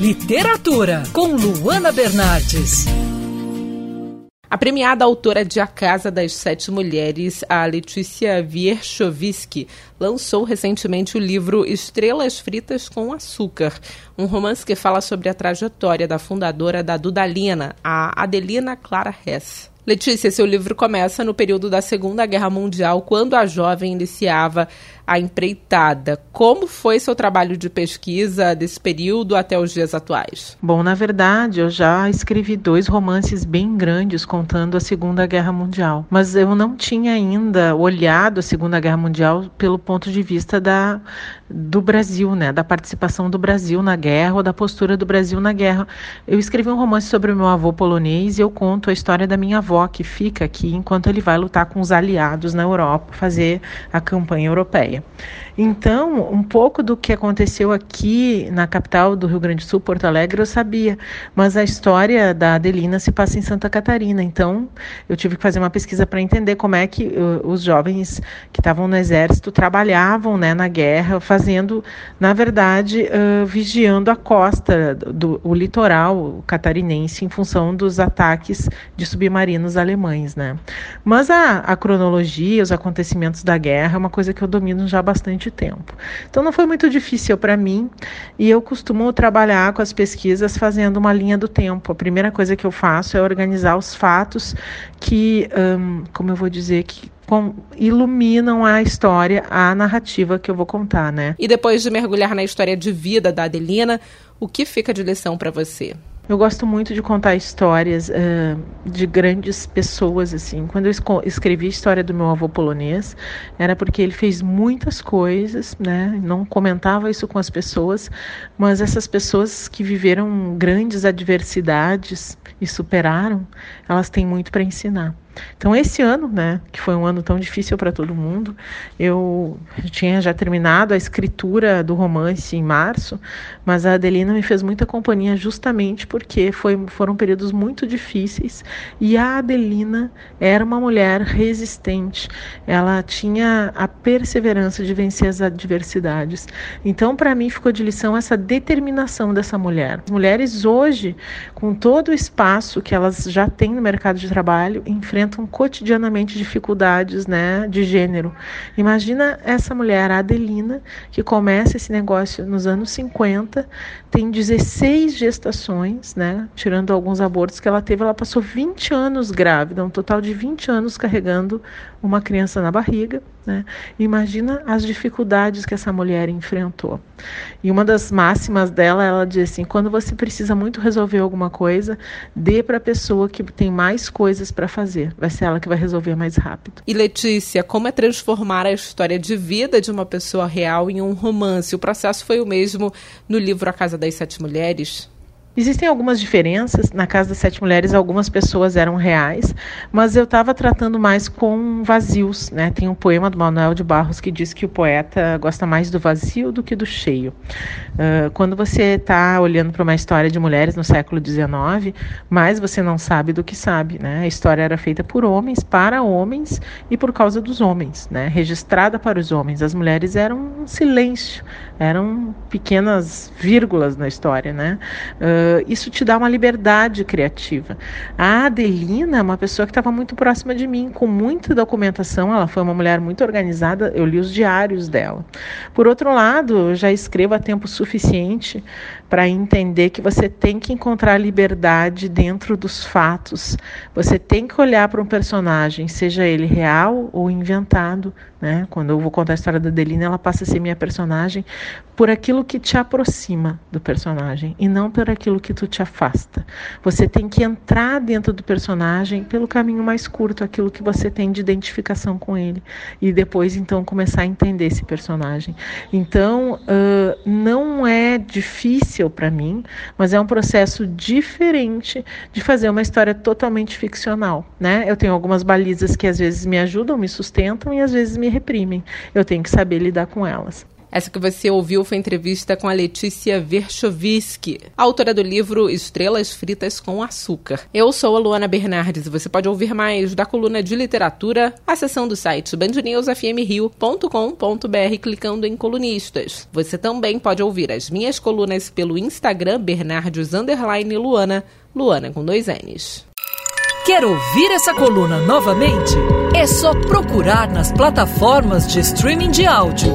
Literatura, com Luana Bernardes. A premiada autora de A Casa das Sete Mulheres, a Letícia Wierchowski, lançou recentemente o livro Estrelas Fritas com Açúcar, um romance que fala sobre a trajetória da fundadora da Dudalina, a Adelina Clara Hess. Letícia, seu livro começa no período da Segunda Guerra Mundial, quando a jovem iniciava a empreitada. Como foi seu trabalho de pesquisa desse período até os dias atuais? Bom, na verdade, eu já escrevi dois romances bem grandes contando a Segunda Guerra Mundial, mas eu não tinha ainda olhado a Segunda Guerra Mundial pelo ponto de vista da do Brasil, né, da participação do Brasil na guerra ou da postura do Brasil na guerra. Eu escrevi um romance sobre o meu avô polonês e eu conto a história da minha avó que fica aqui enquanto ele vai lutar com os aliados na Europa, fazer a campanha europeia. Então, um pouco do que aconteceu aqui na capital do Rio Grande do Sul, Porto Alegre, eu sabia, mas a história da Adelina se passa em Santa Catarina. Então, eu tive que fazer uma pesquisa para entender como é que uh, os jovens que estavam no exército trabalhavam né, na guerra, fazendo, na verdade, uh, vigiando a costa, do, o litoral catarinense, em função dos ataques de submarinos alemães. Né? Mas a, a cronologia, os acontecimentos da guerra é uma coisa que eu domino já há bastante tempo. Então não foi muito difícil para mim e eu costumo trabalhar com as pesquisas fazendo uma linha do tempo. A primeira coisa que eu faço é organizar os fatos que, hum, como eu vou dizer, que iluminam a história, a narrativa que eu vou contar, né? E depois de mergulhar na história de vida da Adelina, o que fica de lição para você? Eu gosto muito de contar histórias uh, de grandes pessoas, assim. Quando eu escrevi a história do meu avô polonês, era porque ele fez muitas coisas, né? Não comentava isso com as pessoas, mas essas pessoas que viveram grandes adversidades e superaram, elas têm muito para ensinar. Então, esse ano, né, que foi um ano tão difícil para todo mundo, eu tinha já terminado a escritura do romance em março, mas a Adelina me fez muita companhia justamente porque foi, foram períodos muito difíceis e a Adelina era uma mulher resistente, ela tinha a perseverança de vencer as adversidades. Então, para mim, ficou de lição essa determinação dessa mulher. As mulheres hoje, com todo o espaço que elas já têm no mercado de trabalho, enfrentam enfrentam cotidianamente dificuldades né, de gênero. Imagina essa mulher, a Adelina, que começa esse negócio nos anos 50, tem 16 gestações, né, tirando alguns abortos que ela teve, ela passou 20 anos grávida, um total de 20 anos carregando uma criança na barriga. Né? Imagina as dificuldades que essa mulher enfrentou. E uma das máximas dela, ela diz assim: quando você precisa muito resolver alguma coisa, dê para a pessoa que tem mais coisas para fazer. Vai ser ela que vai resolver mais rápido. E Letícia, como é transformar a história de vida de uma pessoa real em um romance? O processo foi o mesmo no livro A Casa das Sete Mulheres? Existem algumas diferenças. Na Casa das Sete Mulheres, algumas pessoas eram reais, mas eu estava tratando mais com vazios. Né? Tem um poema do Manuel de Barros que diz que o poeta gosta mais do vazio do que do cheio. Uh, quando você está olhando para uma história de mulheres no século XIX, mais você não sabe do que sabe. Né? A história era feita por homens, para homens e por causa dos homens, né? registrada para os homens. As mulheres eram um silêncio, eram pequenas vírgulas na história. Né? Uh, Uh, isso te dá uma liberdade criativa. A Adelina é uma pessoa que estava muito próxima de mim, com muita documentação. Ela foi uma mulher muito organizada. Eu li os diários dela. Por outro lado, eu já escrevo há tempo suficiente para entender que você tem que encontrar liberdade dentro dos fatos. Você tem que olhar para um personagem, seja ele real ou inventado. Né? Quando eu vou contar a história da Adelina, ela passa a ser minha personagem por aquilo que te aproxima do personagem e não por aquilo que tu te afasta. Você tem que entrar dentro do personagem pelo caminho mais curto, aquilo que você tem de identificação com ele e depois então começar a entender esse personagem. Então uh, não é difícil para mim, mas é um processo diferente de fazer uma história totalmente ficcional, né? Eu tenho algumas balizas que às vezes me ajudam, me sustentam e às vezes me reprimem. Eu tenho que saber lidar com elas. Essa que você ouviu foi entrevista com a Letícia Verchovski, autora do livro Estrelas Fritas com Açúcar. Eu sou a Luana Bernardes e você pode ouvir mais da coluna de literatura acessando o site bandnewsfmrio.com.br clicando em colunistas. Você também pode ouvir as minhas colunas pelo Instagram Bernardes Luana, Luana com dois N's. Quer ouvir essa coluna novamente? É só procurar nas plataformas de streaming de áudio.